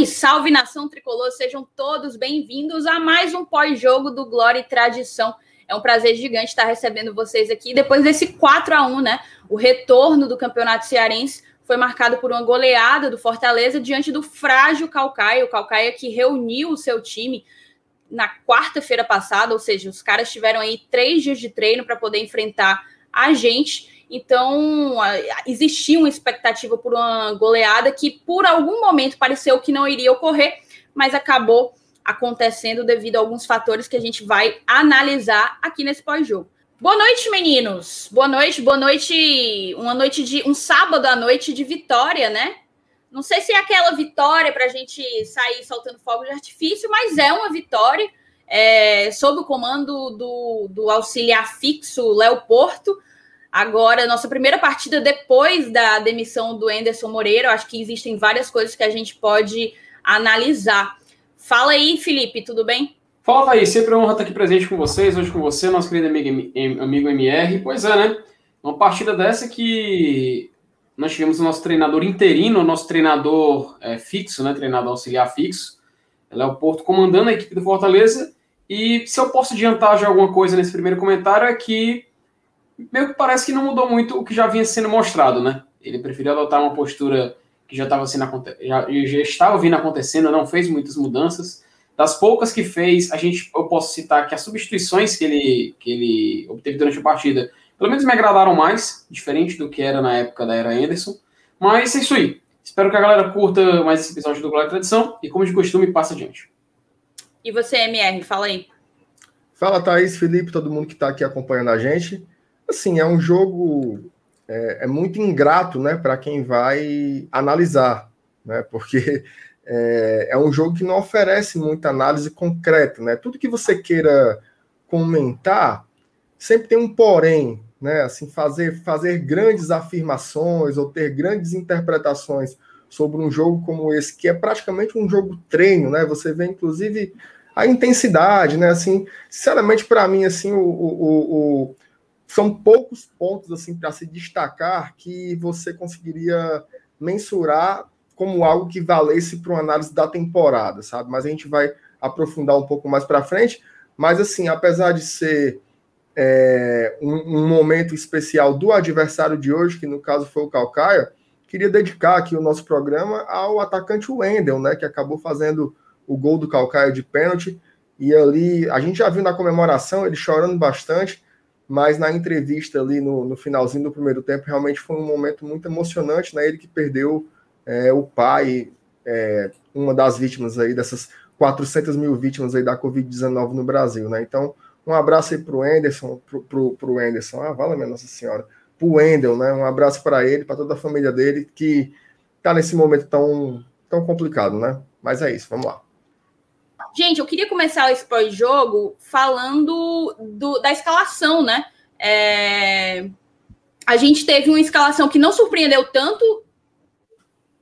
Salve, salve nação tricolor, sejam todos bem-vindos a mais um pós-jogo do Glória e Tradição. É um prazer gigante estar recebendo vocês aqui depois desse 4 a 1 né? O retorno do Campeonato Cearense foi marcado por uma goleada do Fortaleza diante do frágil Calcaia, o Calcaia que reuniu o seu time na quarta-feira passada, ou seja, os caras tiveram aí três dias de treino para poder enfrentar a gente. Então, existia uma expectativa por uma goleada que, por algum momento, pareceu que não iria ocorrer, mas acabou acontecendo devido a alguns fatores que a gente vai analisar aqui nesse pós-jogo. Boa noite, meninos. Boa noite, boa noite. Uma noite de um sábado à noite de vitória, né? Não sei se é aquela vitória para a gente sair soltando fogo de artifício, mas é uma vitória é, sob o comando do, do auxiliar fixo Léo Porto. Agora, nossa primeira partida depois da demissão do Enderson Moreira, acho que existem várias coisas que a gente pode analisar. Fala aí, Felipe, tudo bem? Fala aí, sempre uma honra estar aqui presente com vocês, hoje com você, nosso querido amigo, amigo MR. Pois é, né? Uma partida dessa que nós tivemos o nosso treinador interino, o nosso treinador é, fixo, né? Treinador auxiliar fixo, Léo Porto, comandando a equipe do Fortaleza. E se eu posso adiantar já alguma coisa nesse primeiro comentário, é que meio que parece que não mudou muito o que já vinha sendo mostrado, né? Ele preferiu adotar uma postura que já estava sendo já, já estava vindo acontecendo, não fez muitas mudanças. Das poucas que fez, a gente eu posso citar que as substituições que ele que ele obteve durante a partida, pelo menos me agradaram mais, diferente do que era na época da era Anderson. Mas é isso aí. Espero que a galera curta mais esse episódio do Glória e Tradição e, como de costume, passa adiante. E você, MR, fala aí. Fala, Thaís, Felipe, todo mundo que está aqui acompanhando a gente assim, é um jogo é, é muito ingrato, né, para quem vai analisar, né, porque é, é, um jogo que não oferece muita análise concreta, né, tudo que você queira comentar sempre tem um porém, né, assim, fazer, fazer grandes afirmações ou ter grandes interpretações sobre um jogo como esse, que é praticamente um jogo treino, né, você vê, inclusive, a intensidade, né, assim, sinceramente, para mim, assim, o, o, o são poucos pontos assim para se destacar que você conseguiria mensurar como algo que valesse para uma análise da temporada, sabe? Mas a gente vai aprofundar um pouco mais para frente. Mas assim, apesar de ser é, um, um, momento especial do adversário de hoje, que no caso foi o Calcaia, queria dedicar aqui o nosso programa ao atacante Wendel, né? Que acabou fazendo o gol do Calcaia de pênalti. E ali, a gente já viu na comemoração ele chorando bastante mas na entrevista ali no, no, finalzinho do primeiro tempo, realmente foi um momento muito emocionante, né? Ele que perdeu é, o pai, é, uma das vítimas aí, dessas 400 mil vítimas aí da Covid-19 no Brasil, né? Então, um abraço aí pro Anderson, pro, pro, pro Anderson, ah, vale minha Nossa Senhora, pro Wendel, né? Um abraço para ele, para toda a família dele, que tá nesse momento tão, tão complicado, né? Mas é isso, vamos lá. Gente, eu queria começar esse pós-jogo falando do, da escalação, né? É... A gente teve uma escalação que não surpreendeu tanto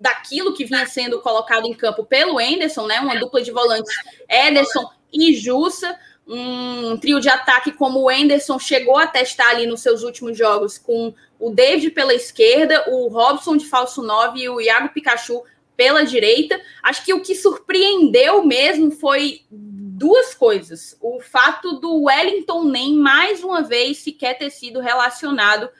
daquilo que vinha sendo colocado em campo pelo Enderson, né? Uma dupla de volantes, Ederson e Jussa, um trio de ataque como o Enderson chegou a testar ali nos seus últimos jogos com o David pela esquerda, o Robson de falso 9 e o Iago Pikachu pela direita. Acho que o que surpreendeu mesmo foi duas coisas. O fato do Wellington nem mais uma vez sequer ter sido relacionado.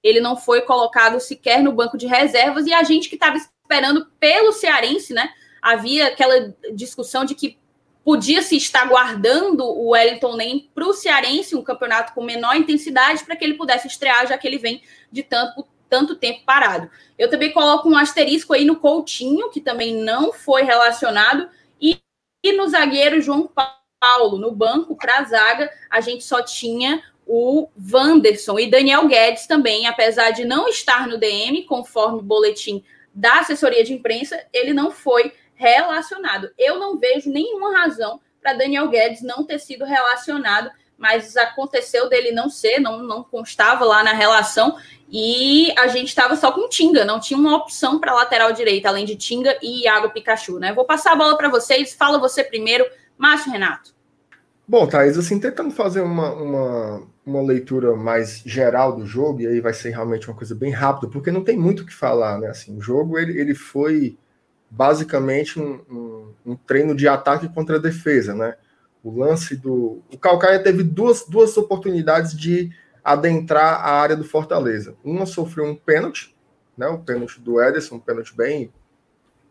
Ele não foi colocado sequer no banco de reservas e a gente que estava esperando pelo cearense, né? Havia aquela discussão de que podia se estar guardando o Wellington Nem para o cearense, um campeonato com menor intensidade, para que ele pudesse estrear, já que ele vem de tanto tanto tempo parado. Eu também coloco um asterisco aí no Coutinho, que também não foi relacionado, e, e no zagueiro João Paulo, no banco para a zaga, a gente só tinha o Wanderson e Daniel Guedes também, apesar de não estar no DM, conforme o boletim da assessoria de imprensa, ele não foi relacionado. Eu não vejo nenhuma razão para Daniel Guedes não ter sido relacionado mas aconteceu dele não ser, não, não constava lá na relação, e a gente estava só com Tinga, não tinha uma opção para lateral direita, além de Tinga e Iago Pikachu, né? Vou passar a bola para vocês, fala você primeiro, Márcio Renato. Bom, Thaís, assim, tentando fazer uma, uma, uma leitura mais geral do jogo, e aí vai ser realmente uma coisa bem rápida, porque não tem muito o que falar, né? Assim, o jogo, ele, ele foi basicamente um, um, um, treino de ataque contra defesa, né? O lance do. O Calcaia teve duas, duas oportunidades de adentrar a área do Fortaleza. Uma sofreu um pênalti, né? O pênalti do Ederson, um pênalti bem,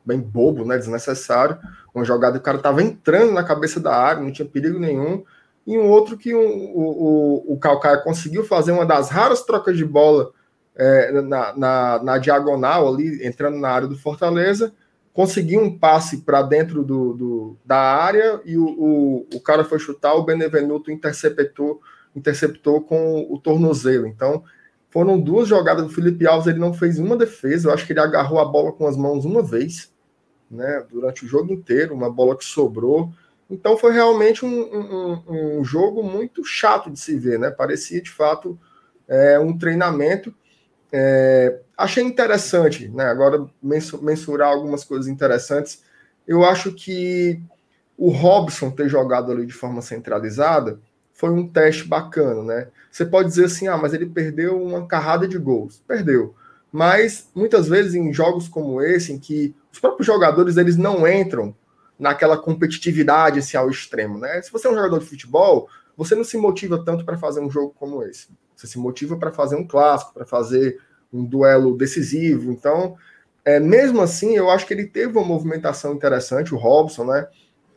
bem bobo, né? Desnecessário. Uma jogada que o cara estava entrando na cabeça da área, não tinha perigo nenhum. E um outro que um, o, o, o Calcaia conseguiu fazer uma das raras trocas de bola é, na, na, na, diagonal ali, entrando na área do Fortaleza, conseguiu um passe para dentro do, do, da área e o, o, o, cara foi chutar, o Benevenuto interceptou, interceptou com o tornozelo. Então, foram duas jogadas do Felipe Alves, ele não fez uma defesa, eu acho que ele agarrou a bola com as mãos uma vez, né, durante o jogo inteiro, uma bola que sobrou. Então foi realmente um, um, um jogo muito chato de se ver, né? Parecia de fato é, um treinamento é, achei interessante, né? Agora mensurar algumas coisas interessantes. Eu acho que o Robson ter jogado ali de forma centralizada foi um teste bacana, né? Você pode dizer assim, ah, mas ele perdeu uma carrada de gols. Perdeu. Mas muitas vezes em jogos como esse, em que os próprios jogadores eles não entram naquela competitividade assim, ao extremo, né? Se você é um jogador de futebol, você não se motiva tanto para fazer um jogo como esse. Você se motiva para fazer um clássico, para fazer um duelo decisivo. Então, é, mesmo assim, eu acho que ele teve uma movimentação interessante, o Robson, né?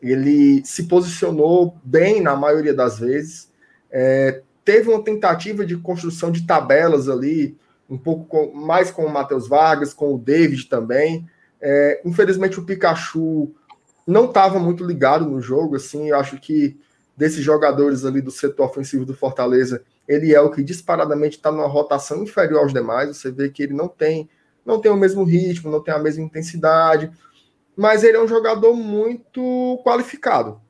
Ele se posicionou bem na maioria das vezes. É, teve uma tentativa de construção de tabelas ali, um pouco com, mais com o Matheus Vargas, com o David também. É, infelizmente, o Pikachu não estava muito ligado no jogo. Assim, eu acho que desses jogadores ali do setor ofensivo do Fortaleza, ele é o que disparadamente está numa rotação inferior aos demais. Você vê que ele não tem, não tem o mesmo ritmo, não tem a mesma intensidade, mas ele é um jogador muito qualificado.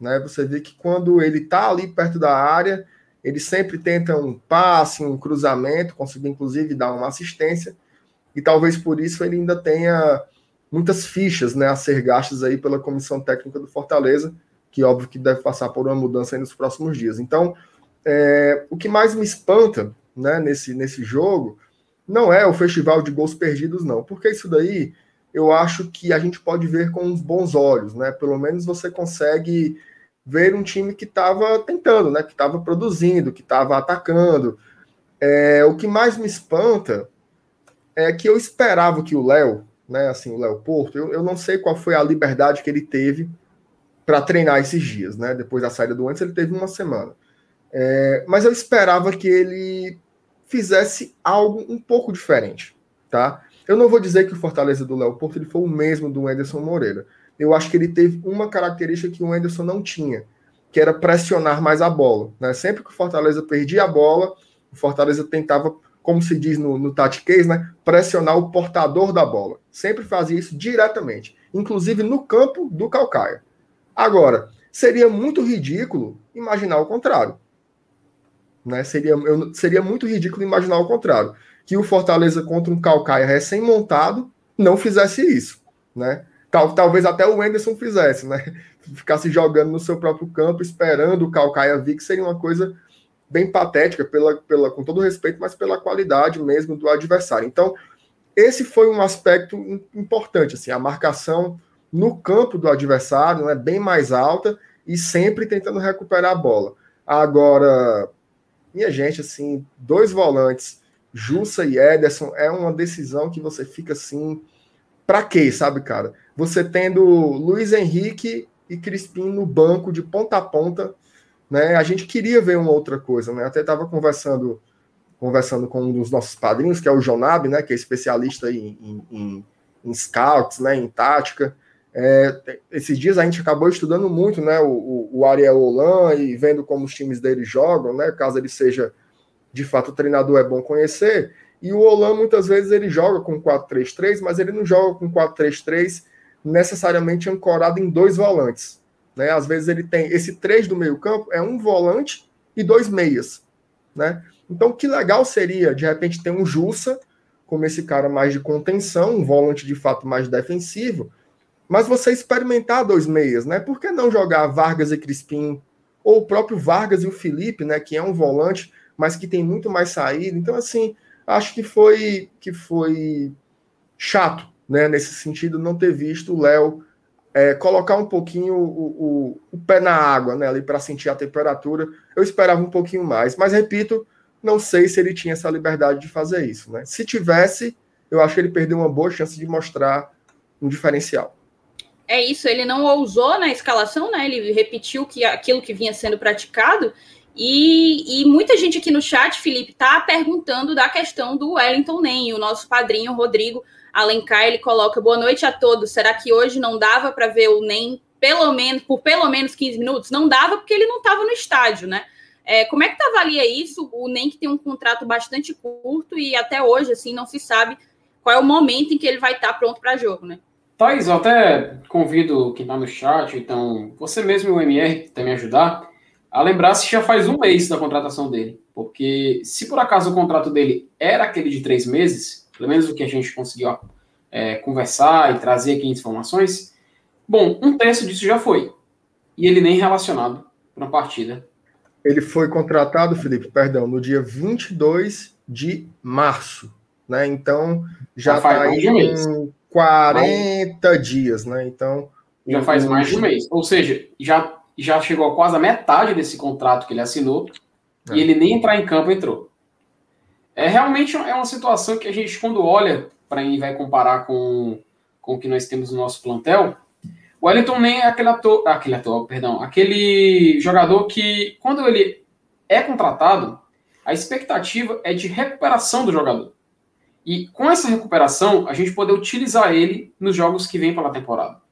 Né? Você vê que quando ele está ali perto da área, ele sempre tenta um passe, um cruzamento, conseguir inclusive dar uma assistência, e talvez por isso ele ainda tenha muitas fichas né, a ser gastas aí pela comissão técnica do Fortaleza, que óbvio que deve passar por uma mudança nos próximos dias. Então, é, o que mais me espanta né, nesse, nesse jogo não é o festival de gols perdidos, não, porque isso daí eu acho que a gente pode ver com uns bons olhos, né? Pelo menos você consegue ver um time que estava tentando, né? Que estava produzindo, que estava atacando. É, o que mais me espanta é que eu esperava que o Léo, né? Assim, o Léo Porto, eu, eu não sei qual foi a liberdade que ele teve para treinar esses dias, né? Depois da saída do antes, ele teve uma semana. É, mas eu esperava que ele fizesse algo um pouco diferente, tá? Eu não vou dizer que o Fortaleza do Léo Porto ele foi o mesmo do Anderson Moreira. Eu acho que ele teve uma característica que o Anderson não tinha, que era pressionar mais a bola. Né? Sempre que o Fortaleza perdia a bola, o Fortaleza tentava, como se diz no, no tatiquês, né? pressionar o portador da bola. Sempre fazia isso diretamente, inclusive no campo do Calcaia. Agora, seria muito ridículo imaginar o contrário. Né? Seria, eu, seria muito ridículo imaginar o contrário. Que o Fortaleza contra um Calcaia recém-montado não fizesse isso. Né? Tal, talvez até o Enderson fizesse, né? Ficasse jogando no seu próprio campo, esperando o Calcaia vir, que seria uma coisa bem patética, pela, pela, com todo respeito, mas pela qualidade mesmo do adversário. Então, esse foi um aspecto importante, assim, a marcação no campo do adversário é né, bem mais alta e sempre tentando recuperar a bola. Agora, minha gente, assim, dois volantes, Jussa e Ederson, é uma decisão que você fica assim, para quê, sabe, cara? Você tendo Luiz Henrique e Crispim no banco de ponta a ponta, né? A gente queria ver uma outra coisa, né? Até estava conversando conversando com um dos nossos padrinhos, que é o Jonab, né? Que é especialista em, em, em, em scouts, né? Em tática. É, esses dias a gente acabou estudando muito né, o, o, Ariel Holan e vendo como os times dele jogam, né, caso ele seja de fato treinador é bom conhecer. E o Holan muitas vezes ele joga com 4-3-3, mas ele não joga com 4-3-3 necessariamente ancorado em dois volantes. Né? Às vezes ele tem esse 3 do meio-campo, é um volante e dois meias. Né? Então, que legal seria, de repente, ter um Jussa, como esse cara mais de contenção, um volante de fato mais defensivo, mas você experimentar dois meias, né? Por que não jogar Vargas e Crispim? Ou o próprio Vargas e o Felipe, né? Que é um volante, mas que tem muito mais saída. Então, assim, acho que foi que foi chato né, nesse sentido, não ter visto o Léo é, colocar um pouquinho o, o, o, pé na água, né, ali para sentir a temperatura. Eu esperava um pouquinho mais, mas repito, não sei se ele tinha essa liberdade de fazer isso, né? Se tivesse, eu acho que ele perdeu uma boa chance de mostrar um diferencial. É isso, ele não ousou na escalação, né? Ele repetiu que aquilo que vinha sendo praticado. E, e muita gente aqui no chat, Felipe, tá perguntando da questão do Wellington Nem, o nosso padrinho Rodrigo Alencar, ele coloca boa noite a todos. Será que hoje não dava para ver o NEM pelo menos por pelo menos 15 minutos? Não dava porque ele não estava no estádio, né? É, como é que tu avalia isso? O NEM que tem um contrato bastante curto e até hoje assim não se sabe qual é o momento em que ele vai estar tá pronto para jogo, né? Thais, eu até convido quem está no chat, então você mesmo e o MR também ajudar, a lembrar se já faz um mês da contratação dele. Porque se por acaso o contrato dele era aquele de três meses, pelo menos o que a gente conseguiu é, conversar e trazer aqui informações. Bom, um terço disso já foi. E ele nem relacionado para a partida. Ele foi contratado, Felipe, perdão, no dia 22 de março. Né? Então, já está aí em 40 mais... dias, né? Então. Já faz mais de um mês. Ou seja, já, já chegou a quase a metade desse contrato que ele assinou. É. E ele nem entrar em campo entrou. É realmente é uma situação que a gente, quando olha para e vai comparar com, com o que nós temos no nosso plantel, o Wellington nem é aquele ator, aquele ator, perdão, aquele jogador que, quando ele é contratado, a expectativa é de recuperação do jogador. E com essa recuperação, a gente poder utilizar ele nos jogos que vêm pela temporada.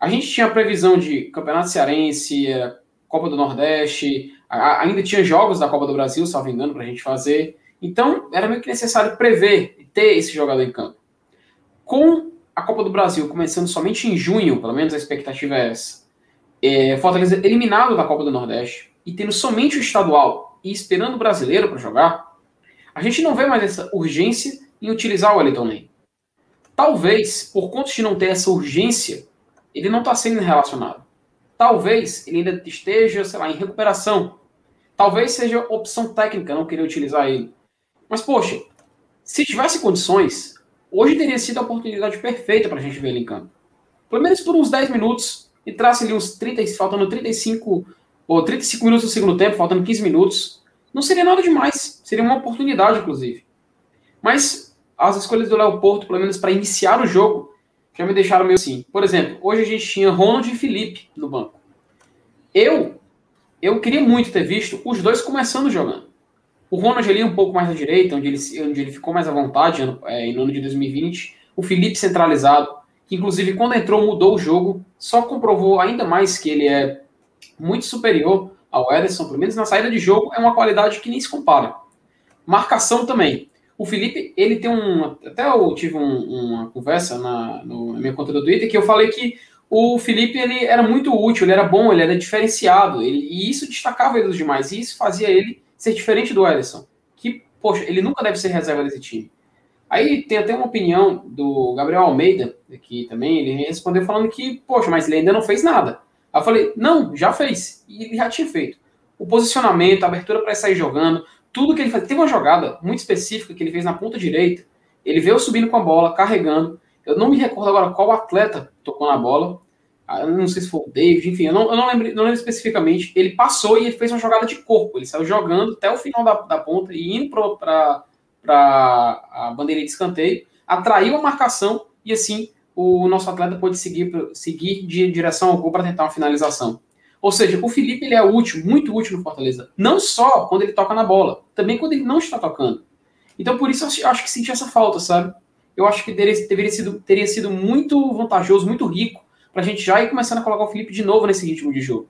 A gente tinha a previsão de Campeonato Cearense, é, Copa do Nordeste, ainda tinha jogos da Copa do Brasil, salvo engano, para a gente fazer. Então, era meio que necessário prever e ter esse jogador em campo. Com a Copa do Brasil começando somente em junho, pelo menos a expectativa é essa, é, Fortaleza eliminado da Copa do Nordeste e tendo somente o estadual e esperando o brasileiro para jogar, a gente não vê mais essa urgência em utilizar o Wellington Ney. Talvez, por conta de não ter essa urgência, ele não está sendo relacionado. Talvez ele ainda esteja, sei lá, em recuperação. Talvez seja opção técnica não querer utilizar ele. Mas, poxa, se tivesse condições, hoje teria sido a oportunidade perfeita para a gente ver ele em campo. Pelo menos por uns 10 minutos, e traça ali uns 30, faltando 35 ou 35 minutos do segundo tempo, faltando 15 minutos. Não seria nada demais. Seria uma oportunidade, inclusive. Mas as escolhas do Léo Porto, pelo menos para iniciar o jogo, já me deixaram meio assim. Por exemplo, hoje a gente tinha Ronald e Felipe no banco. Eu, eu queria muito ter visto os dois começando jogando. O Ronald ali um pouco mais à direita, onde ele, onde ele ficou mais à vontade é, em ano de 2020. O Felipe centralizado, que inclusive quando entrou mudou o jogo, só comprovou ainda mais que ele é muito superior ao Ederson, pelo menos na saída de jogo, é uma qualidade que nem se compara. Marcação também. O Felipe, ele tem um. Até eu tive um, uma conversa na, no, na minha conta do Twitter que eu falei que o Felipe ele era muito útil, ele era bom, ele era diferenciado, ele, e isso destacava ele dos demais, e isso fazia ele ser diferente do Ederson, que, poxa, ele nunca deve ser reserva desse time. Aí tem até uma opinião do Gabriel Almeida, aqui também, ele respondeu falando que, poxa, mas ele ainda não fez nada. Aí eu falei, não, já fez, e ele já tinha feito. O posicionamento, a abertura para sair jogando, tudo que ele fez. Teve uma jogada muito específica que ele fez na ponta direita, ele veio subindo com a bola, carregando. Eu não me recordo agora qual atleta tocou na bola, ah, eu não sei se foi o David, enfim, eu não, eu não, lembro, não lembro especificamente. Ele passou e ele fez uma jogada de corpo. Ele saiu jogando até o final da, da ponta e indo para a bandeira de escanteio, atraiu a marcação e assim o nosso atleta pôde seguir, seguir de direção ao gol para tentar uma finalização. Ou seja, o Felipe ele é útil, muito útil no Fortaleza. Não só quando ele toca na bola, também quando ele não está tocando. Então, por isso, eu acho que senti essa falta, sabe? Eu acho que teria, sido, teria sido muito vantajoso, muito rico para a gente já ir começando a colocar o Felipe de novo nesse ritmo de jogo.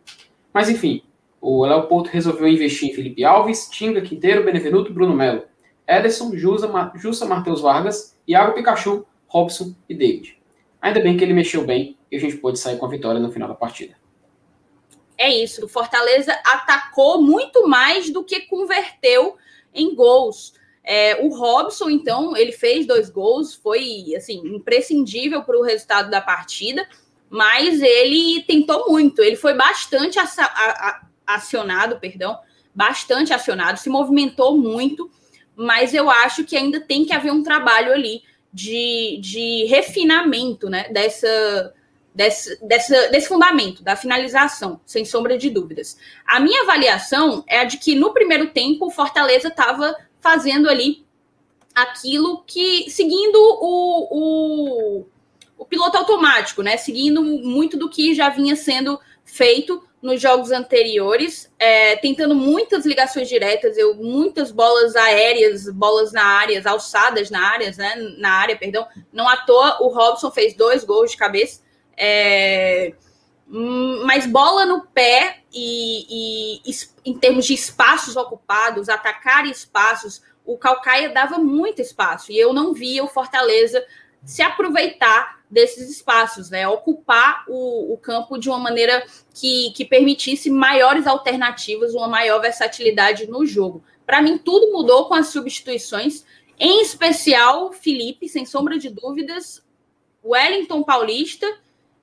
Mas enfim, o Léo Porto resolveu investir em Felipe Alves, Tinga, Quinteiro, Benevenuto, Bruno Melo, Ederson, Jussa, Ma Jussa Matheus Vargas, Iago Pikachu, Robson e David. Ainda bem que ele mexeu bem e a gente pôde sair com a vitória no final da partida. É isso, o Fortaleza atacou muito mais do que converteu em gols. É, o Robson, então, ele fez dois gols, foi assim imprescindível para o resultado da partida mas ele tentou muito, ele foi bastante acionado, perdão, bastante acionado, se movimentou muito, mas eu acho que ainda tem que haver um trabalho ali de, de refinamento né, dessa, desse, desse fundamento, da finalização, sem sombra de dúvidas. A minha avaliação é a de que no primeiro tempo o Fortaleza estava fazendo ali aquilo que. seguindo o, o, o piloto automático, né? Seguindo muito do que já vinha sendo feito nos jogos anteriores, é, tentando muitas ligações diretas, eu muitas bolas aéreas, bolas na área, alçadas na área, né, na área, perdão. Não à toa, o Robson fez dois gols de cabeça, é, hum, bola no pé e, e, em termos de espaços ocupados, atacar espaços, o Calcaia dava muito espaço e eu não via o Fortaleza se aproveitar desses espaços, né? Ocupar o, o campo de uma maneira que, que permitisse maiores alternativas, uma maior versatilidade no jogo. Para mim, tudo mudou com as substituições, em especial Felipe, sem sombra de dúvidas, Wellington Paulista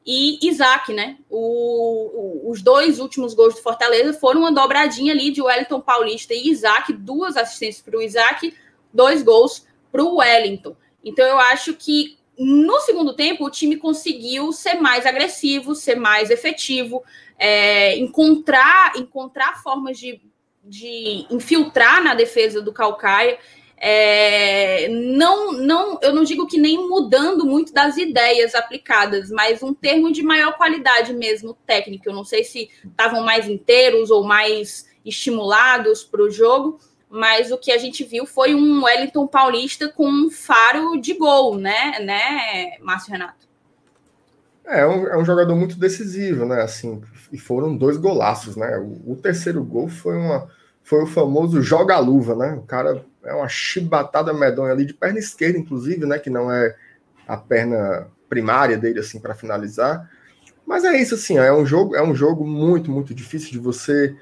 e Isaac, né? O, o, os dois últimos gols do Fortaleza foram uma dobradinha ali de Wellington Paulista e Isaac, duas assistências para o Isaac, dois gols para o Wellington. Então eu acho que no segundo tempo, o time conseguiu ser mais agressivo, ser mais efetivo, é, encontrar, encontrar formas de, de infiltrar na defesa do Calcaia. É, não, não, eu não digo que nem mudando muito das ideias aplicadas, mas um termo de maior qualidade mesmo técnica. Eu não sei se estavam mais inteiros ou mais estimulados para o jogo, mas o que a gente viu foi um Wellington Paulista com um faro de gol, né, né, Márcio Renato? É, é um, é um jogador muito decisivo, né? Assim, e foram dois golaços, né? O, o terceiro gol foi uma foi o famoso joga-luva, né? O cara é uma chibatada medonha ali de perna esquerda, inclusive, né? Que não é a perna primária dele assim para finalizar. Mas é isso assim, é um jogo é um jogo muito muito difícil de você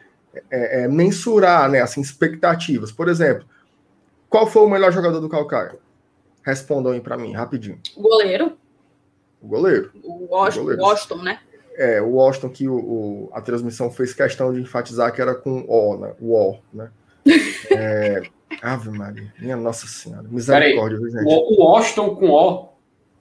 é, é, mensurar, né, assim, expectativas. Por exemplo, qual foi o melhor jogador do Calcaia? Respondam aí para mim, rapidinho. O goleiro. O goleiro. O Washington, o Washington né? É, o Washington que o, o, a transmissão fez questão de enfatizar que era com O, né? O O, né? É, Ave Maria, minha Nossa Senhora, misericórdia, viu, gente? O, o Washington com O.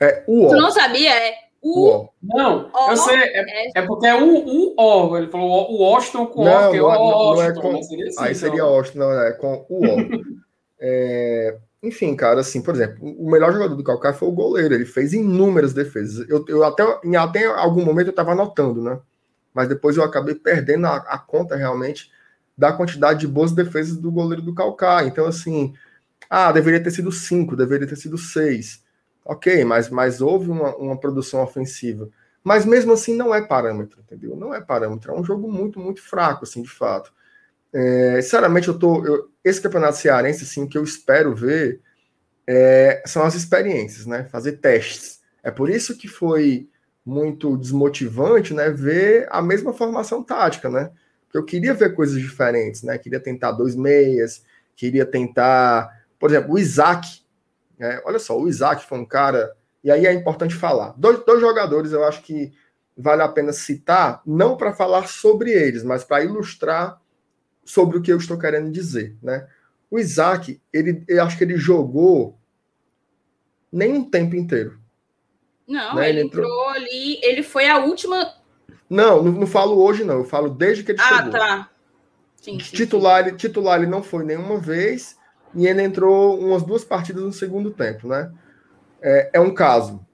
É o O. Tu não sabia? É o, não, o, eu sei, é, é, é porque é o, o O. Ele falou o Washington com não, O, que é o Washington. Não é com, seria assim, aí então. seria Washington, não, é com o O. é, enfim, cara, assim, por exemplo, o melhor jogador do Calcaia foi o goleiro. Ele fez inúmeras defesas. Eu, eu até, em até algum momento eu estava anotando, né? Mas depois eu acabei perdendo a, a, conta realmente da quantidade de boas defesas do goleiro do Calcaia. Então, assim, ah, deveria ter sido cinco, deveria ter sido seis. Ok, mas, mas houve uma, uma produção ofensiva. Mas mesmo assim não é parâmetro, entendeu? Não é parâmetro. É um jogo muito, muito fraco, assim, de fato. É, sinceramente, eu tô. Eu, esse campeonato cearense, assim, que eu espero ver é, são as experiências, né? Fazer testes. É por isso que foi muito desmotivante, né? Ver a mesma formação tática, né? Eu queria ver coisas diferentes, né? Queria tentar dois meias, queria tentar, por exemplo, o Isaac é, olha só, o Isaac foi um cara, e aí é importante falar. Dois, dois jogadores eu acho que vale a pena citar, não para falar sobre eles, mas para ilustrar sobre o que eu estou querendo dizer. Né? O Isaac, ele, eu acho que ele jogou nem um tempo inteiro. Não, né? ele, ele entrou... entrou... ali, ele foi a última. Não, não, não, falo hoje, não. Eu falo desde que ele ah, chegou. Ah, tá. Sim, sim, titular, sim. titular ele não foi nenhuma vez e ele entrou umas duas partidas no segundo tempo, né? É, é um caso.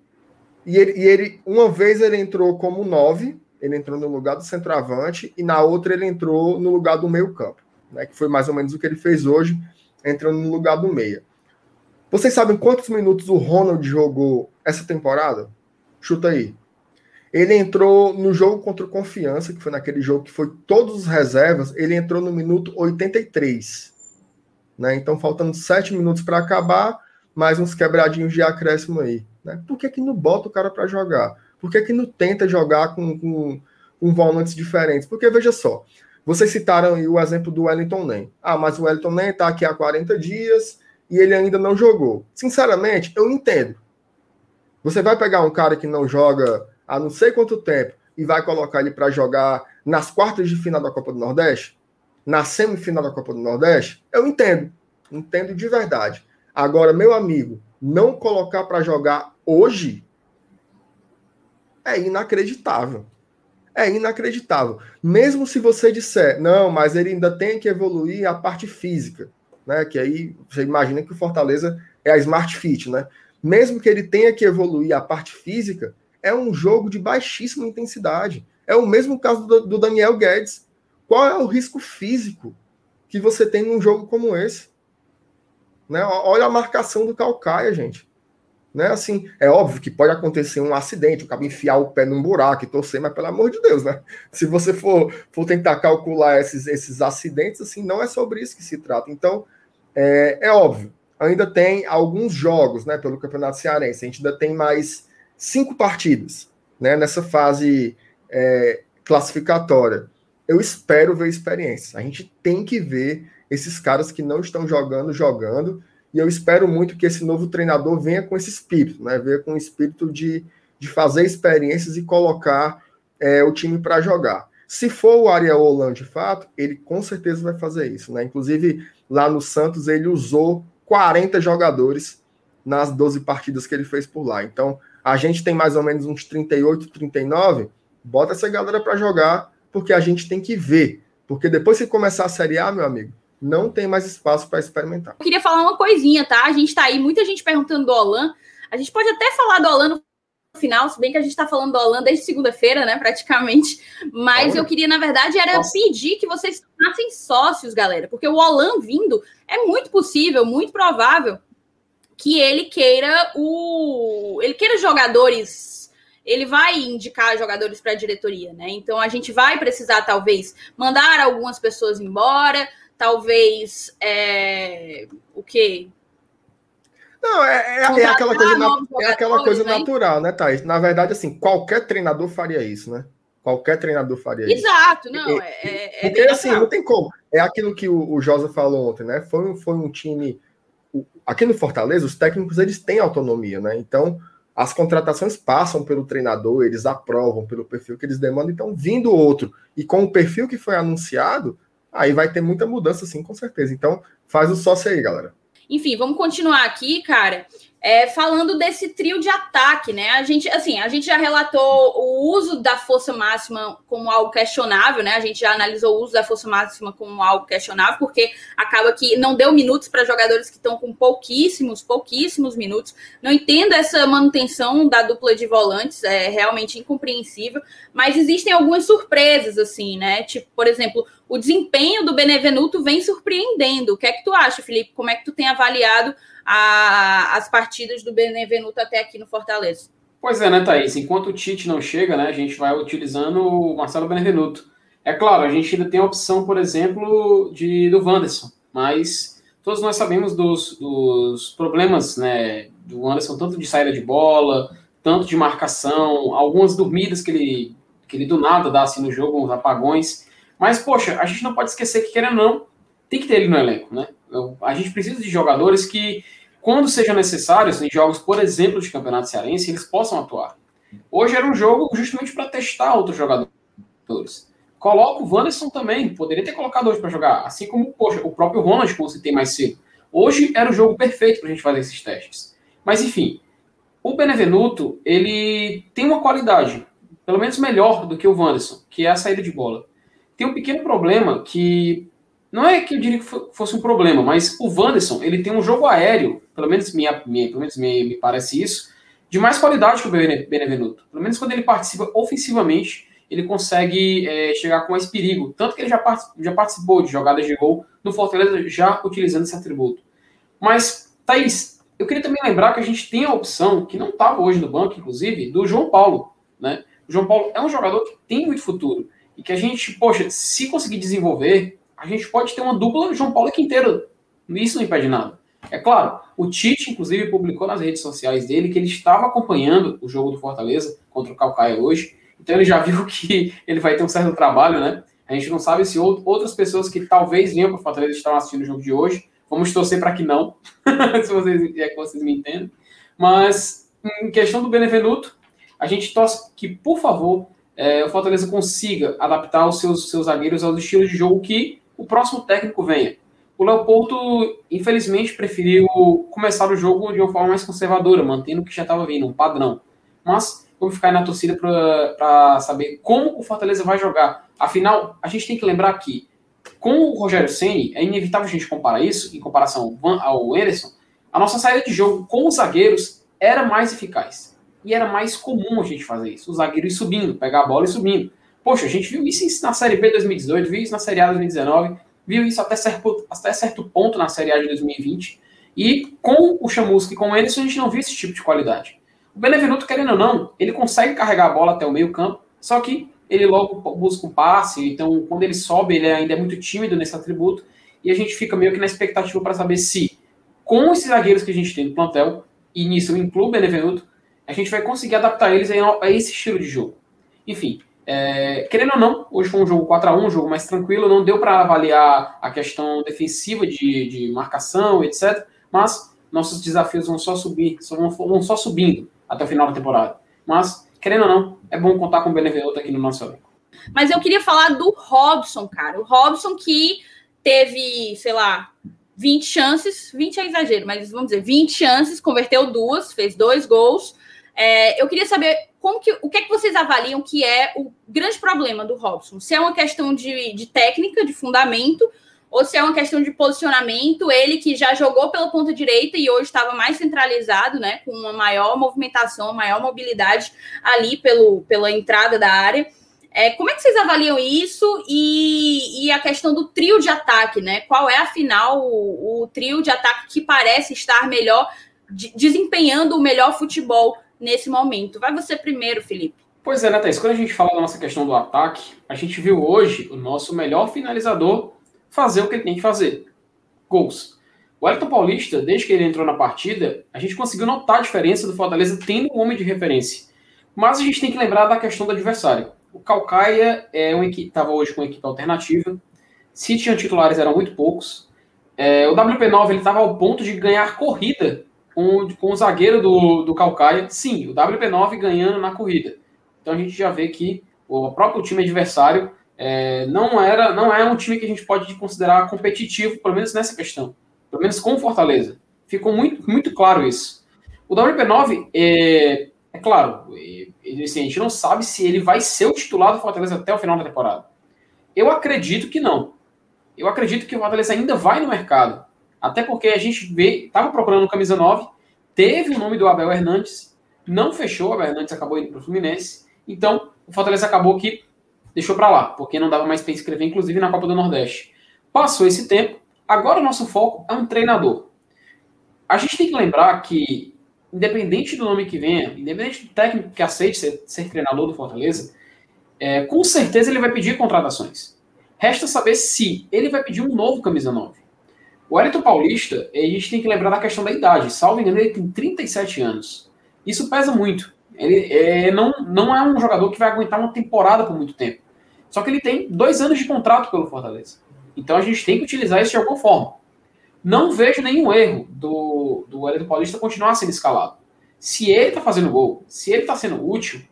E ele, e ele, uma vez ele entrou como nove, ele entrou no lugar do centroavante, e na outra ele entrou no lugar do meio campo, né? Que foi mais ou menos o que ele fez hoje, entrando no lugar do meia. Vocês sabem quantos minutos o Ronald jogou essa temporada? Chuta aí. Ele entrou no jogo contra o Confiança, que foi naquele jogo que foi todos os reservas, ele entrou no minuto 83. Né? Então, faltando sete minutos para acabar, mais uns quebradinhos de acréscimo aí. Né? Por que, que não bota o cara para jogar? Por que, que não tenta jogar com, com, com volantes diferentes? Porque, veja só, vocês citaram aí o exemplo do Wellington Nem. Ah, mas o Wellington Nem está aqui há 40 dias e ele ainda não jogou. Sinceramente, eu entendo. Você vai pegar um cara que não joga há não sei quanto tempo e vai colocar ele para jogar nas quartas de final da Copa do Nordeste? na semifinal da Copa do Nordeste, eu entendo. Entendo de verdade. Agora, meu amigo, não colocar para jogar hoje é inacreditável. É inacreditável. Mesmo se você disser, não, mas ele ainda tem que evoluir a parte física, né? Que aí você imagina que o Fortaleza é a Smart Fit, né? Mesmo que ele tenha que evoluir a parte física, é um jogo de baixíssima intensidade. É o mesmo caso do, do Daniel Guedes. Qual é o risco físico que você tem num jogo como esse? Né? Olha a marcação do Calcaia, gente. Né? Assim, é óbvio que pode acontecer um acidente, o cara enfiar o pé num buraco e torcer, mas pelo amor de Deus, né? Se você for, for tentar calcular esses, esses acidentes, assim, não é sobre isso que se trata. Então, é, é óbvio, ainda tem alguns jogos, né, pelo Campeonato Cearense, a gente ainda tem mais cinco partidas, né, nessa fase é, classificatória. Eu espero ver experiência. A gente tem que ver esses caras que não estão jogando, jogando, e eu espero muito que esse novo treinador venha com esse espírito, né? Venha com o espírito de, de fazer experiências e colocar é, o time para jogar. Se for o Ariel Holan de fato, ele com certeza vai fazer isso, né? Inclusive, lá no Santos, ele usou 40 jogadores nas 12 partidas que ele fez por lá. Então, a gente tem mais ou menos uns 38, 39. Bota essa galera para jogar, porque a gente tem que ver. Porque depois que começar a Série A, meu amigo, não tem mais espaço para experimentar. Eu queria falar uma coisinha, tá? A gente tá aí, muita gente perguntando do Olan. A gente pode até falar do Olan no final, se bem que a gente está falando do Olan desde segunda-feira, né, praticamente. Mas Olha. eu queria, na verdade, era Nossa. pedir que vocês tornassem sócios, galera, porque o Olan vindo é muito possível, muito provável que ele queira o, ele queira jogadores ele vai indicar jogadores para a diretoria, né? Então a gente vai precisar, talvez, mandar algumas pessoas embora, talvez é, o quê? Não, é, é, é aquela coisa, é aquela coisa né? natural, né, Thaís? Na verdade, assim, qualquer treinador faria isso, né? Qualquer treinador faria isso. Exato, não, é, é, é Porque, assim, não tem como. É aquilo que o, o Josa falou ontem, né? Foi, foi um time... Aqui no Fortaleza, os técnicos, eles têm autonomia, né? Então, as contratações passam pelo treinador, eles aprovam pelo perfil que eles demandam. Então, vindo outro e com o perfil que foi anunciado, aí vai ter muita mudança, sim, com certeza. Então, faz o sócio aí, galera. Enfim, vamos continuar aqui, cara. É, falando desse trio de ataque, né? A gente, assim, a gente já relatou o uso da força máxima como algo questionável, né? A gente já analisou o uso da força máxima como algo questionável, porque acaba que não deu minutos para jogadores que estão com pouquíssimos, pouquíssimos minutos. Não entendo essa manutenção da dupla de volantes, é realmente incompreensível, mas existem algumas surpresas, assim, né? Tipo, por exemplo, o desempenho do Benevenuto vem surpreendendo. O que é que tu acha, Felipe? Como é que tu tem avaliado a, as partidas do Benevenuto até aqui no Fortaleza. Pois é, né, Thaís? Enquanto o Tite não chega, né, a gente vai utilizando o Marcelo Benevenuto. É claro, a gente ainda tem a opção, por exemplo, de, do Wanderson, mas todos nós sabemos dos, dos problemas né, do Wanderson, tanto de saída de bola, tanto de marcação, algumas dormidas que ele, que ele do nada dá assim no jogo, uns apagões. Mas, poxa, a gente não pode esquecer que, querendo ou não, tem que ter ele no elenco, né? A gente precisa de jogadores que quando sejam necessários, em jogos, por exemplo, de campeonato cearense, eles possam atuar. Hoje era um jogo justamente para testar outros jogadores. Coloca o Wanderson também, poderia ter colocado hoje para jogar, assim como poxa, o próprio Ronald, como tem mais cedo. Hoje era o jogo perfeito para a gente fazer esses testes. Mas enfim, o Benevenuto, ele tem uma qualidade, pelo menos melhor do que o Wanderson, que é a saída de bola. Tem um pequeno problema que não é que eu diria que fosse um problema, mas o Wanderson, ele tem um jogo aéreo, pelo menos, minha, minha, pelo menos me, me parece isso, de mais qualidade que o Benevenuto. Pelo menos quando ele participa ofensivamente, ele consegue é, chegar com mais perigo. Tanto que ele já, já participou de jogadas de gol no Fortaleza, já utilizando esse atributo. Mas, Thaís, eu queria também lembrar que a gente tem a opção, que não estava hoje no banco, inclusive, do João Paulo. Né? O João Paulo é um jogador que tem muito futuro. E que a gente, poxa, se conseguir desenvolver, a gente pode ter uma dupla João Paulo e Quinteiro. Isso não impede nada. É claro, o Tite, inclusive, publicou nas redes sociais dele que ele estava acompanhando o jogo do Fortaleza contra o Calcaia hoje. Então ele já viu que ele vai ter um certo trabalho, né? A gente não sabe se outras pessoas que talvez venham para o Fortaleza estão assistindo o jogo de hoje. Vamos torcer para que não, se vocês, é que vocês me entendem. Mas, em questão do Benevenuto, a gente torce que, por favor, é, o Fortaleza consiga adaptar os seus, seus zagueiros aos estilos de jogo que o próximo técnico venha. O Leopoldo, infelizmente, preferiu começar o jogo de uma forma mais conservadora, mantendo o que já estava vindo, um padrão. Mas vamos ficar aí na torcida para saber como o Fortaleza vai jogar. Afinal, a gente tem que lembrar que com o Rogério Ceni é inevitável a gente comparar isso, em comparação ao Anderson, a nossa saída de jogo com os zagueiros era mais eficaz. E era mais comum a gente fazer isso. Os zagueiros subindo, pegar a bola e subindo. Poxa, a gente viu isso na Série B 2018, viu isso na Série A 2019, viu isso até certo, até certo ponto na Série A de 2020. E com o Chamusca e com o Anderson, a gente não viu esse tipo de qualidade. O Benevenuto, querendo ou não, ele consegue carregar a bola até o meio campo, só que ele logo busca um passe, então quando ele sobe, ele ainda é muito tímido nesse atributo, e a gente fica meio que na expectativa para saber se, com esses zagueiros que a gente tem no plantel, e nisso eu incluo o Benevenuto, a gente vai conseguir adaptar eles a esse estilo de jogo. Enfim, é, querendo ou não, hoje foi um jogo 4 a 1 um jogo mais tranquilo, não deu para avaliar a questão defensiva de, de marcação, etc. Mas nossos desafios vão só subir, vão, vão só subindo até o final da temporada. Mas, querendo ou não, é bom contar com o Benevenuto aqui no nosso elenco. Mas eu queria falar do Robson, cara. O Robson que teve, sei lá, 20 chances, 20 é exagero, mas vamos dizer, 20 chances, converteu duas, fez dois gols. É, eu queria saber como que, o que é que vocês avaliam que é o grande problema do Robson? Se é uma questão de, de técnica, de fundamento, ou se é uma questão de posicionamento, ele que já jogou pela ponta direita e hoje estava mais centralizado, né, com uma maior movimentação, maior mobilidade ali pelo, pela entrada da área. É, como é que vocês avaliam isso e, e, a questão do trio de ataque, né? Qual é, afinal, o, o trio de ataque que parece estar melhor, de, desempenhando o melhor futebol nesse momento? Vai você primeiro, Felipe. Pois é, né, Thaís? Quando a gente fala da nossa questão do ataque, a gente viu hoje o nosso melhor finalizador fazer o que ele tem que fazer: gols. O Elton Paulista, desde que ele entrou na partida, a gente conseguiu notar a diferença do Fortaleza tendo um homem de referência. Mas a gente tem que lembrar da questão do adversário. O Calcaia é um estava hoje com uma equipe alternativa. Se tinham titulares, eram muito poucos. É, o WP9 estava ao ponto de ganhar corrida com, com o zagueiro do, do Calcaia. Sim, o WP9 ganhando na corrida. Então a gente já vê que o próprio time adversário é, não era não é um time que a gente pode considerar competitivo, pelo menos nessa questão. Pelo menos com Fortaleza. Ficou muito, muito claro isso. O WP9, é, é claro, é, assim, a gente não sabe se ele vai ser o titular do Fortaleza até o final da temporada. Eu acredito que não. Eu acredito que o Fortaleza ainda vai no mercado. Até porque a gente vê, estava procurando camisa 9, teve o nome do Abel Hernandes, não fechou, o Abel Hernandes acabou indo para o Fluminense. Então, o Fortaleza acabou que deixou para lá, porque não dava mais para inscrever, inclusive na Copa do Nordeste. Passou esse tempo, agora o nosso foco é um treinador. A gente tem que lembrar que, independente do nome que venha, independente do técnico que aceite ser, ser treinador do Fortaleza, é, com certeza ele vai pedir contratações. Resta saber se ele vai pedir um novo camisa 9. O Wellington Paulista, a gente tem que lembrar da questão da idade. Salvo engano, ele tem 37 anos. Isso pesa muito. Ele é, não, não é um jogador que vai aguentar uma temporada por muito tempo. Só que ele tem dois anos de contrato pelo Fortaleza. Então a gente tem que utilizar isso de alguma forma. Não vejo nenhum erro do, do Wellington Paulista continuar sendo escalado. Se ele está fazendo gol, se ele está sendo útil,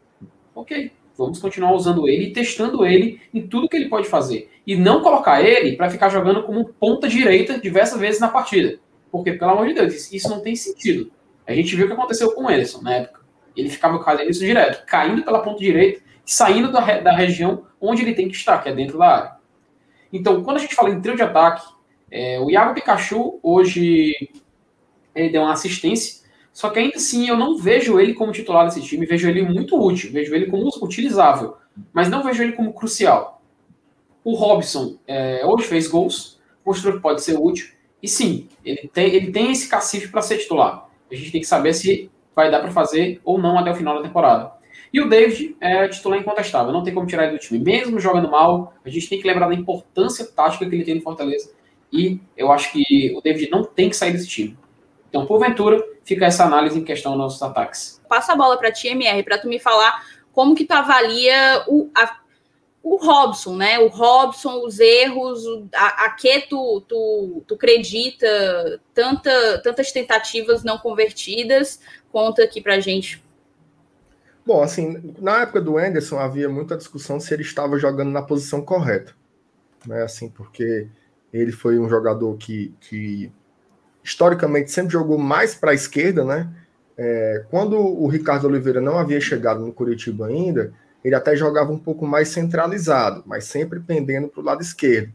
ok. Vamos continuar usando ele e testando ele em tudo que ele pode fazer. E não colocar ele para ficar jogando como ponta direita diversas vezes na partida. Porque, pelo amor de Deus, isso não tem sentido. A gente viu o que aconteceu com o Ederson na época. Ele ficava fazendo isso direto, caindo pela ponta direita, saindo da, da região onde ele tem que estar, que é dentro da área. Então, quando a gente fala em trio de ataque, é, o Iago Pikachu hoje ele deu uma assistência só que ainda assim eu não vejo ele como titular desse time, vejo ele muito útil, vejo ele como utilizável, mas não vejo ele como crucial. O Robson é, hoje fez gols, mostrou que pode ser útil, e sim, ele tem, ele tem esse cacife para ser titular. A gente tem que saber se vai dar para fazer ou não até o final da temporada. E o David é titular incontestável, não tem como tirar ele do time. Mesmo jogando mal, a gente tem que lembrar da importância tática que ele tem no Fortaleza. E eu acho que o David não tem que sair desse time. Então, porventura, fica essa análise em questão dos nossos ataques. Passa a bola para ti, MR, para tu me falar como que tu avalia o, a, o Robson, né? O Robson, os erros, a, a que tu, tu, tu acredita, tanta, tantas tentativas não convertidas. Conta aqui pra gente. Bom, assim, na época do Anderson havia muita discussão se ele estava jogando na posição correta. Né? Assim, porque Ele foi um jogador que, que historicamente sempre jogou mais para a esquerda, né? É, quando o Ricardo Oliveira não havia chegado no Curitiba ainda, ele até jogava um pouco mais centralizado, mas sempre pendendo para o lado esquerdo.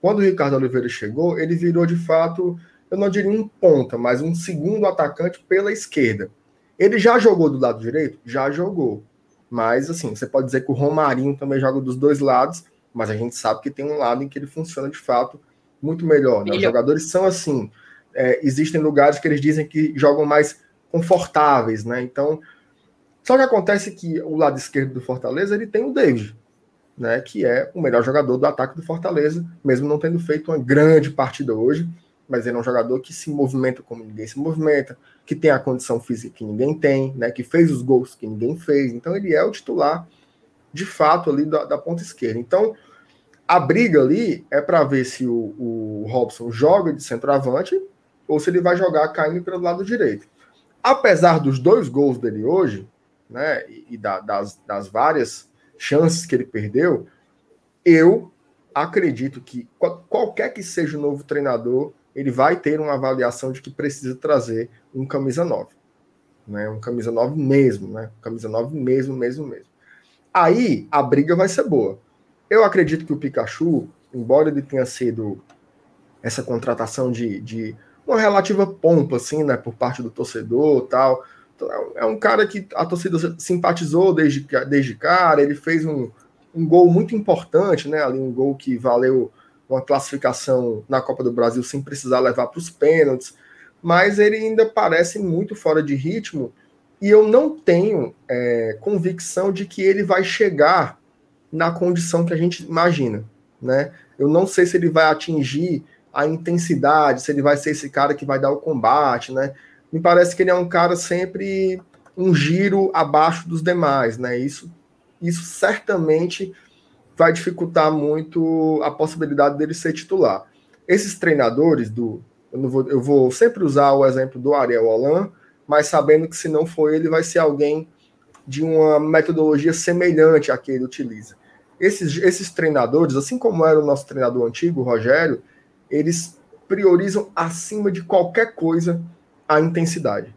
Quando o Ricardo Oliveira chegou, ele virou de fato, eu não diria um ponta, mas um segundo atacante pela esquerda. Ele já jogou do lado direito? Já jogou. Mas, assim, você pode dizer que o Romarinho também joga dos dois lados, mas a gente sabe que tem um lado em que ele funciona de fato muito melhor. Né? Os jogadores são assim. É, existem lugares que eles dizem que jogam mais confortáveis, né? Então, só que acontece que o lado esquerdo do Fortaleza ele tem o David, né? Que é o melhor jogador do ataque do Fortaleza, mesmo não tendo feito uma grande partida hoje mas ele é um jogador que se movimenta como ninguém se movimenta, que tem a condição física que ninguém tem, né, que fez os gols que ninguém fez. Então ele é o titular de fato ali da, da ponta esquerda. Então a briga ali é para ver se o, o Robson joga de centroavante ou se ele vai jogar caindo pelo lado direito. Apesar dos dois gols dele hoje, né, e, da, das, das várias chances que ele perdeu, eu acredito que qualquer que seja o novo treinador, ele vai ter uma avaliação de que precisa trazer um camisa 9. Né? Um camisa 9 mesmo, né? Camisa 9 mesmo, mesmo, mesmo. Aí a briga vai ser boa. Eu acredito que o Pikachu, embora ele tenha sido essa contratação de, de uma relativa pompa, assim, né, por parte do torcedor tal. É um cara que a torcida simpatizou desde, desde cara, ele fez um, um gol muito importante, né? Ali um gol que valeu uma classificação na Copa do Brasil sem precisar levar para os pênaltis, mas ele ainda parece muito fora de ritmo e eu não tenho é, convicção de que ele vai chegar na condição que a gente imagina, né? Eu não sei se ele vai atingir a intensidade, se ele vai ser esse cara que vai dar o combate, né? Me parece que ele é um cara sempre um giro abaixo dos demais, né? Isso, isso certamente vai dificultar muito a possibilidade dele ser titular. Esses treinadores do. Eu, vou, eu vou sempre usar o exemplo do Ariel Holan, mas sabendo que se não for ele, vai ser alguém de uma metodologia semelhante à que ele utiliza. Esses, esses treinadores, assim como era o nosso treinador antigo, o Rogério, eles priorizam acima de qualquer coisa a intensidade.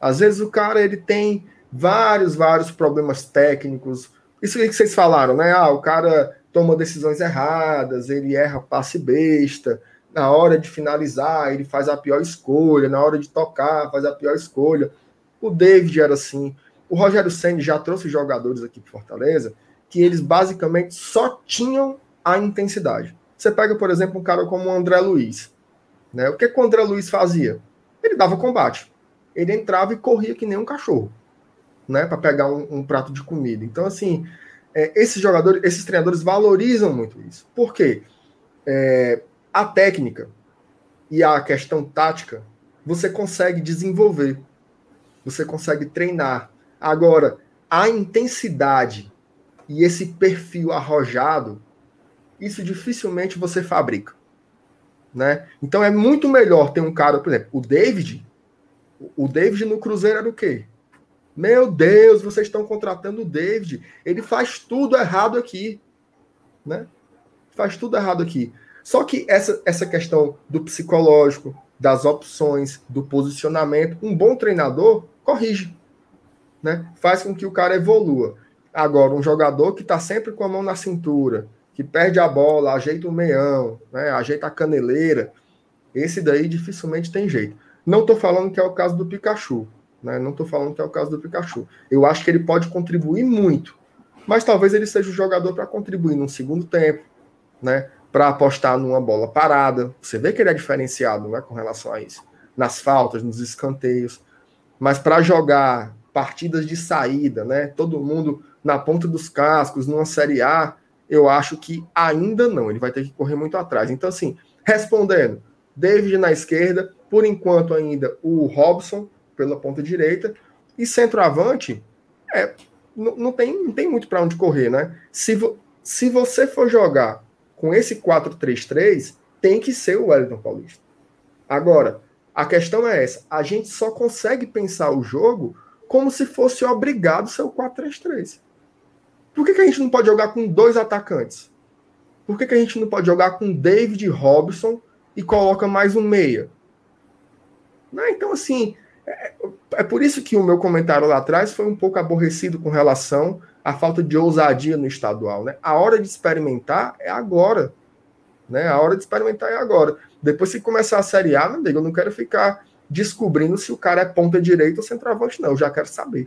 Às vezes o cara ele tem vários, vários problemas técnicos, isso que vocês falaram, né? Ah, o cara toma decisões erradas, ele erra passe besta, na hora de finalizar, ele faz a pior escolha, na hora de tocar, faz a pior escolha. O David era assim. O Rogério Senna já trouxe jogadores aqui para Fortaleza que eles basicamente só tinham a intensidade. Você pega, por exemplo, um cara como o André Luiz. Né? O que, que o André Luiz fazia? Ele dava combate. Ele entrava e corria que nem um cachorro né, para pegar um, um, prato de comida. Então, assim, é, esses jogadores, esses treinadores valorizam muito isso. Por quê? É, a técnica e a questão tática você consegue desenvolver, você consegue treinar. Agora, a intensidade e esse perfil arrojado, isso dificilmente você fabrica. Né? Então é muito melhor ter um cara, por exemplo, o David. O David no Cruzeiro era o quê? Meu Deus, vocês estão contratando o David. Ele faz tudo errado aqui. Né? Faz tudo errado aqui. Só que essa, essa questão do psicológico, das opções, do posicionamento, um bom treinador corrige. Né? Faz com que o cara evolua. Agora, um jogador que está sempre com a mão na cintura, que perde a bola, ajeita o meião, né? ajeita a caneleira, esse daí dificilmente tem jeito. Não estou falando que é o caso do Pikachu. Né? Não estou falando que é o caso do Pikachu. Eu acho que ele pode contribuir muito, mas talvez ele seja o jogador para contribuir num segundo tempo, né? para apostar numa bola parada. Você vê que ele é diferenciado né, com relação a isso. Nas faltas, nos escanteios. Mas para jogar partidas de saída, né? Todo mundo na ponta dos cascos, numa Série A, eu acho que ainda não. Ele vai ter que correr muito atrás. Então, assim, respondendo, David na esquerda, por enquanto ainda o Robson, pela ponta direita. E centroavante, é, não, tem, não tem muito para onde correr, né? Se, vo, se você for jogar com esse 4-3-3, tem que ser o Wellington Paulista. Agora, a questão é essa: a gente só consegue pensar o jogo como se fosse obrigado ser o 4-3-3. Por que, que a gente não pode jogar com dois atacantes? Por que, que a gente não pode jogar com David Robson e coloca mais um meia? Né? Então, assim, é, é por isso que o meu comentário lá atrás foi um pouco aborrecido com relação à falta de ousadia no estadual. Né? A hora de experimentar é agora. Né? A hora de experimentar é agora. Depois, se começar a Série A, meu amigo, eu não quero ficar descobrindo se o cara é ponta direita ou centroavante, não. Eu já quero saber.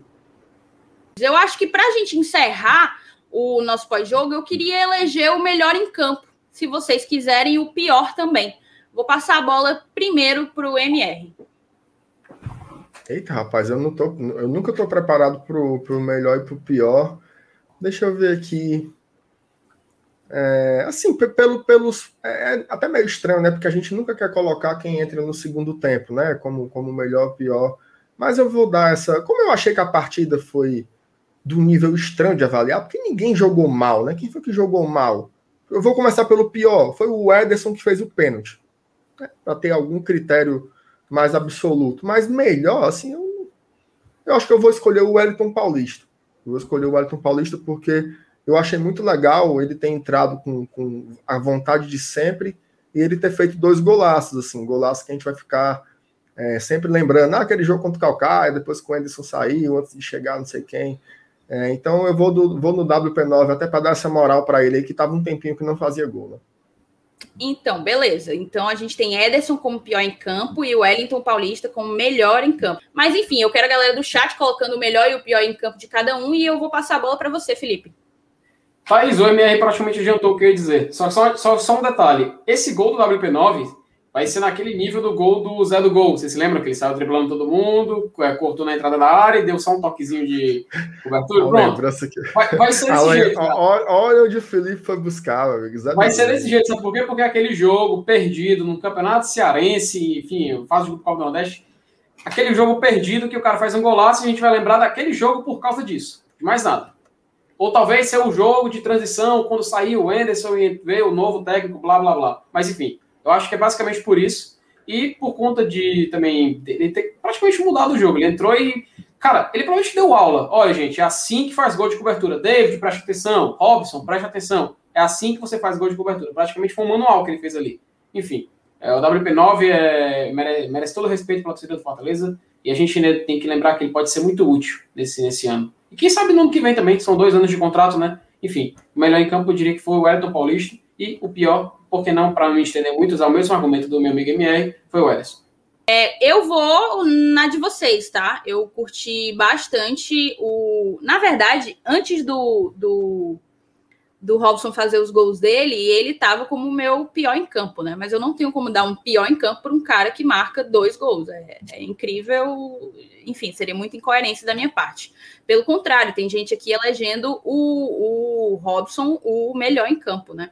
Eu acho que para a gente encerrar o nosso pós-jogo, eu queria eleger o melhor em campo, se vocês quiserem, o pior também. Vou passar a bola primeiro para o MR. Eita, rapaz, eu, não tô, eu nunca estou preparado para o melhor e para o pior. Deixa eu ver aqui. É, assim, pelo, pelos. É, é até meio estranho, né? Porque a gente nunca quer colocar quem entra no segundo tempo, né? Como, como melhor, pior. Mas eu vou dar essa. Como eu achei que a partida foi do nível estranho de avaliar, porque ninguém jogou mal, né? Quem foi que jogou mal? Eu vou começar pelo pior. Foi o Ederson que fez o pênalti. Né? Para ter algum critério mais absoluto. Mas melhor, assim, eu, eu acho que eu vou escolher o Wellington Paulista. Eu vou escolher o Wellington Paulista porque eu achei muito legal ele ter entrado com, com a vontade de sempre e ele ter feito dois golaços, assim, golaços que a gente vai ficar é, sempre lembrando. Ah, aquele jogo contra o Calcaia, depois que o Anderson saiu, antes de chegar não sei quem. É, então eu vou, do, vou no WP9 até para dar essa moral para ele aí, que estava um tempinho que não fazia gol. Né? Então, beleza. Então a gente tem Ederson como pior em campo e o Wellington Paulista como melhor em campo. Mas enfim, eu quero a galera do chat colocando o melhor e o pior em campo de cada um e eu vou passar a bola para você, Felipe. Thaís, o MR praticamente adiantou o que eu ia dizer. Só, só, só, só um detalhe. Esse gol do WP9 vai ser naquele nível do gol do Zé do Gol. Você se lembra que ele saiu driblando todo mundo, é, cortou na entrada da área e deu só um toquezinho de cobertura? Pronto. Vai, vai, ser desse jeito. Olha, onde o Felipe foi buscar, meu. Zé vai ser desse jeito, sabe por quê? Porque aquele jogo perdido no Campeonato Cearense, enfim, faz o Copa do Nordeste, aquele jogo perdido que o cara faz um golaço e a gente vai lembrar daquele jogo por causa disso. De mais nada. Ou talvez seja um jogo de transição, quando saiu o Anderson e veio o novo técnico, blá, blá, blá. Mas, enfim, eu acho que é basicamente por isso. E por conta de também ele ter praticamente mudado o jogo. Ele entrou e. Cara, ele provavelmente deu aula. Olha, gente, é assim que faz gol de cobertura. David, preste atenção. Robson, preste atenção. É assim que você faz gol de cobertura. Praticamente foi um manual que ele fez ali. Enfim, é, o WP9 é, merece, merece todo o respeito pela torcida do Fortaleza. E a gente ainda tem que lembrar que ele pode ser muito útil nesse, nesse ano. E quem sabe no ano que vem também, que são dois anos de contrato, né? Enfim, o melhor em campo eu diria que foi o Elton Paulista. E o pior, porque não, para não estender muito, usar o mesmo argumento do meu amigo MR, foi o Ederson. É, eu vou na de vocês, tá? Eu curti bastante o. Na verdade, antes do, do do Robson fazer os gols dele, ele estava como o meu pior em campo, né? Mas eu não tenho como dar um pior em campo para um cara que marca dois gols. É, é, incrível, enfim, seria muita incoerência da minha parte. Pelo contrário, tem gente aqui elegendo o, o Robson o melhor em campo, né?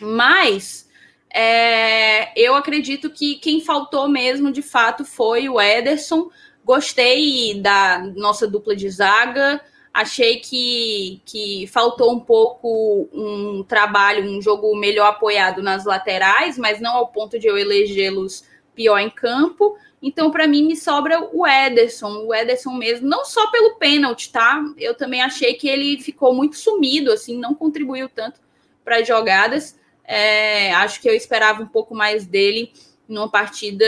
Mas é, eu acredito que quem faltou mesmo, de fato, foi o Ederson. Gostei da nossa dupla de zaga. Achei que, que faltou um pouco um trabalho, um jogo melhor apoiado nas laterais, mas não ao ponto de eu elegê-los pior em campo. Então, para mim, me sobra o Ederson, o Ederson mesmo, não só pelo pênalti, tá? Eu também achei que ele ficou muito sumido, assim, não contribuiu tanto para as jogadas. É, acho que eu esperava um pouco mais dele numa partida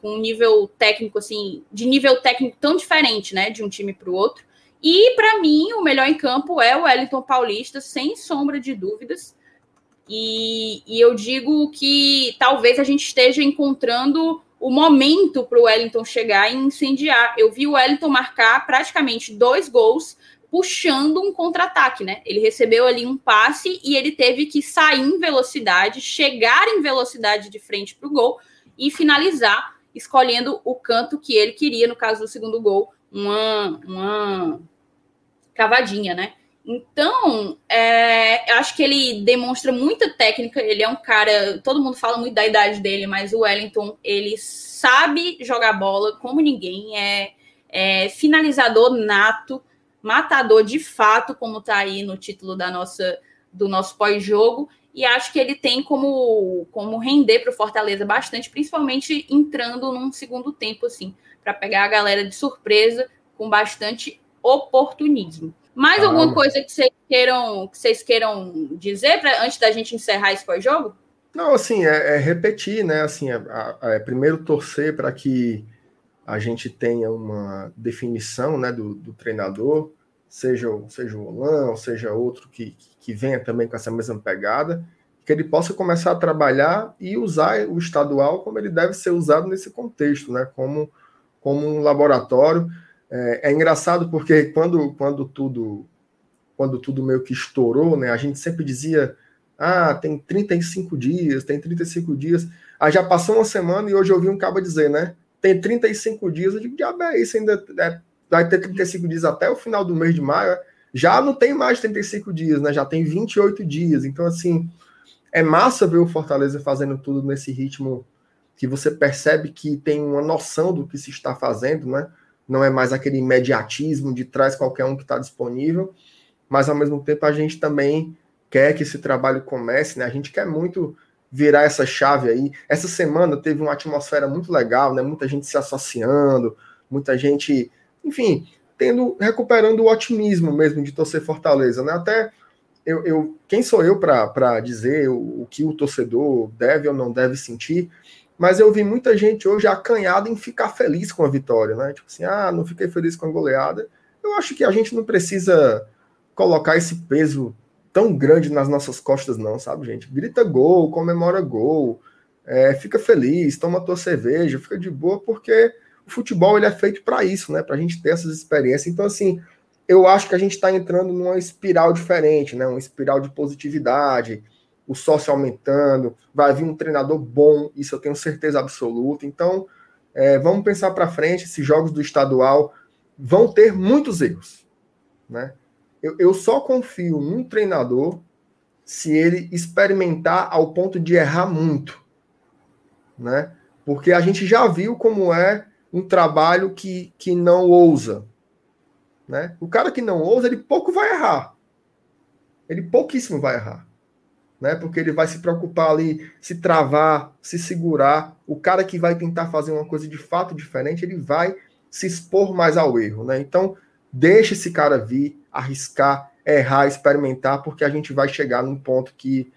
com um nível técnico, assim, de nível técnico tão diferente, né, de um time para o outro. E, para mim, o melhor em campo é o Wellington Paulista, sem sombra de dúvidas. E, e eu digo que talvez a gente esteja encontrando o momento para o Wellington chegar e incendiar. Eu vi o Wellington marcar praticamente dois gols puxando um contra-ataque, né? Ele recebeu ali um passe e ele teve que sair em velocidade, chegar em velocidade de frente para o gol e finalizar, escolhendo o canto que ele queria, no caso do segundo gol, uma, uma cavadinha, né? Então, é, eu acho que ele demonstra muita técnica. Ele é um cara. Todo mundo fala muito da idade dele, mas o Wellington ele sabe jogar bola como ninguém. É, é finalizador nato, matador de fato, como tá aí no título da nossa do nosso pós-jogo. E acho que ele tem como, como render para o Fortaleza bastante, principalmente entrando num segundo tempo, assim, para pegar a galera de surpresa com bastante oportunismo. Mais ah, alguma coisa que vocês queiram, que vocês queiram dizer pra, antes da gente encerrar esse pós-jogo? Não, assim, é, é, repetir, né? Assim, é, é primeiro torcer para que a gente tenha uma definição né, do, do treinador, seja, seja o Olan, seja outro que, que venha também com essa mesma pegada, que ele possa começar a trabalhar e usar o estadual como ele deve ser usado nesse contexto, né? Como, como um laboratório. É, é engraçado porque quando, quando tudo quando tudo meio que estourou, né? A gente sempre dizia ah, tem 35 dias, tem 35 dias. Aí já passou uma semana e hoje eu ouvi um cabo dizer, né? Tem 35 dias. Eu digo, diabo é isso, ainda é, vai ter 35 dias até o final do mês de maio. Já não tem mais 35 dias, né? Já tem 28 dias. Então, assim, é massa ver o Fortaleza fazendo tudo nesse ritmo que você percebe que tem uma noção do que se está fazendo, né? Não é mais aquele imediatismo de trás qualquer um que está disponível, mas ao mesmo tempo a gente também quer que esse trabalho comece, né? A gente quer muito virar essa chave aí. Essa semana teve uma atmosfera muito legal, né? Muita gente se associando, muita gente, enfim, tendo recuperando o otimismo mesmo de torcer Fortaleza, né? Até eu, eu quem sou eu para dizer o, o, que o torcedor deve ou não deve sentir? Mas eu vi muita gente hoje acanhada em ficar feliz com a vitória, né? Tipo assim, ah, não fiquei feliz com a goleada. Eu acho que a gente não precisa colocar esse peso tão grande nas nossas costas, não, sabe, gente? Grita gol, comemora gol, é, fica feliz, toma tua cerveja, fica de boa, porque o futebol ele é feito para isso, né? Para a gente ter essas experiências. Então, assim, eu acho que a gente está entrando numa espiral diferente, né? Uma espiral de positividade, o sócio aumentando, vai vir um treinador bom, isso eu tenho certeza absoluta. Então, é, vamos pensar para frente, esses jogos do estadual vão ter muitos erros, né? Eu, eu só confio num treinador se ele experimentar ao ponto de errar muito, né? Porque a gente já viu como é um trabalho que, que não ousa, né? O cara que não ousa, ele pouco vai errar. Ele pouquíssimo vai errar, né? Porque ele vai se preocupar ali, se travar, se segurar. O cara que vai tentar fazer uma coisa de fato diferente, ele vai se expor mais ao erro, né? Então, deixa esse cara vir, arriscar, errar, experimentar, porque a gente vai chegar num ponto que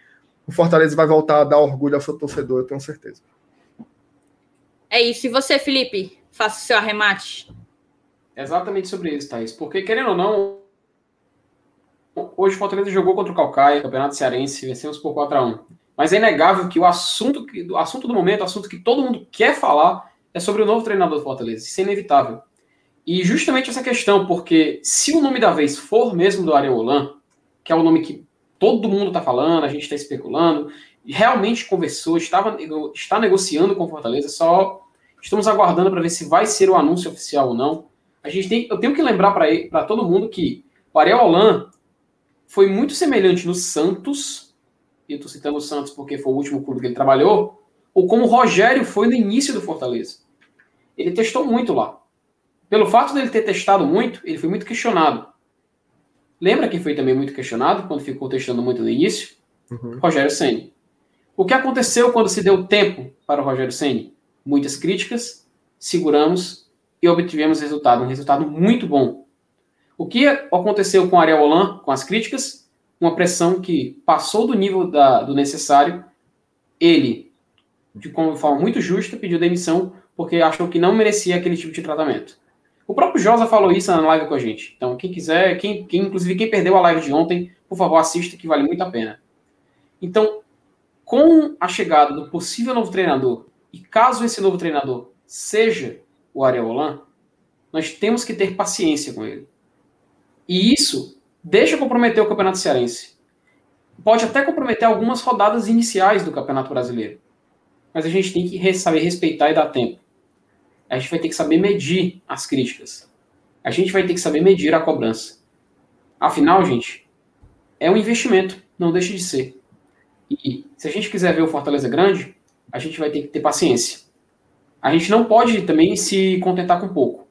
o Fortaleza vai voltar a dar orgulho ao seu torcedor, eu tenho certeza. É isso. E você, Felipe? Faça o seu arremate. Exatamente sobre isso, Thaís. Porque, querendo ou não, hoje o Fortaleza jogou contra o Calcaia, Campeonato Cearense, vencemos por 4x1. Mas é inegável que o assunto, o assunto do momento, o assunto que todo mundo quer falar, é sobre o novo treinador do Fortaleza. Isso é inevitável. E justamente essa questão, porque se o nome da vez for mesmo do Areolan, que é o nome que todo mundo está falando, a gente está especulando, realmente conversou, estava, está negociando com Fortaleza, só estamos aguardando para ver se vai ser o anúncio oficial ou não. A gente tem, eu tenho que lembrar para todo mundo que o Ariel Holan foi muito semelhante no Santos, e eu estou citando o Santos porque foi o último clube que ele trabalhou, ou como o Rogério foi no início do Fortaleza. Ele testou muito lá. Pelo fato dele ter testado muito, ele foi muito questionado. Lembra quem foi também muito questionado quando ficou testando muito no início? Uhum. Rogério Ceni. O que aconteceu quando se deu tempo para o Rogério Ceni? Muitas críticas, seguramos e obtivemos resultado, um resultado muito bom. O que aconteceu com Ariel Holan, com as críticas? Uma pressão que passou do nível da, do necessário. Ele, de uma forma muito justa, pediu demissão porque achou que não merecia aquele tipo de tratamento. O próprio Josa falou isso na live com a gente. Então, quem quiser, quem, quem, inclusive quem perdeu a live de ontem, por favor, assista que vale muito a pena. Então, com a chegada do possível novo treinador, e caso esse novo treinador seja o Ariel Holan, nós temos que ter paciência com ele. E isso deixa comprometer o Campeonato Cearense. Pode até comprometer algumas rodadas iniciais do Campeonato Brasileiro. Mas a gente tem que saber respeitar e dar tempo a gente vai ter que saber medir as críticas. A gente vai ter que saber medir a cobrança. Afinal, gente, é um investimento, não deixe de ser. E se a gente quiser ver o Fortaleza grande, a gente vai ter que ter paciência. A gente não pode também se contentar com pouco,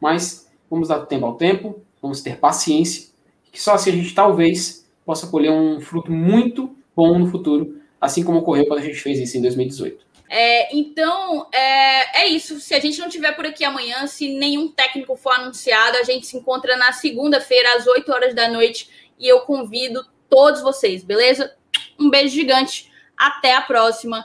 mas vamos dar tempo ao tempo, vamos ter paciência, que só assim a gente talvez possa colher um fruto muito bom no futuro, assim como ocorreu quando a gente fez isso em 2018. É, então, é, é isso. Se a gente não tiver por aqui amanhã, se nenhum técnico for anunciado, a gente se encontra na segunda-feira, às 8 horas da noite, e eu convido todos vocês, beleza? Um beijo gigante. Até a próxima.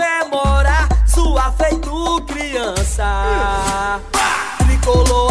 criança. Tricolou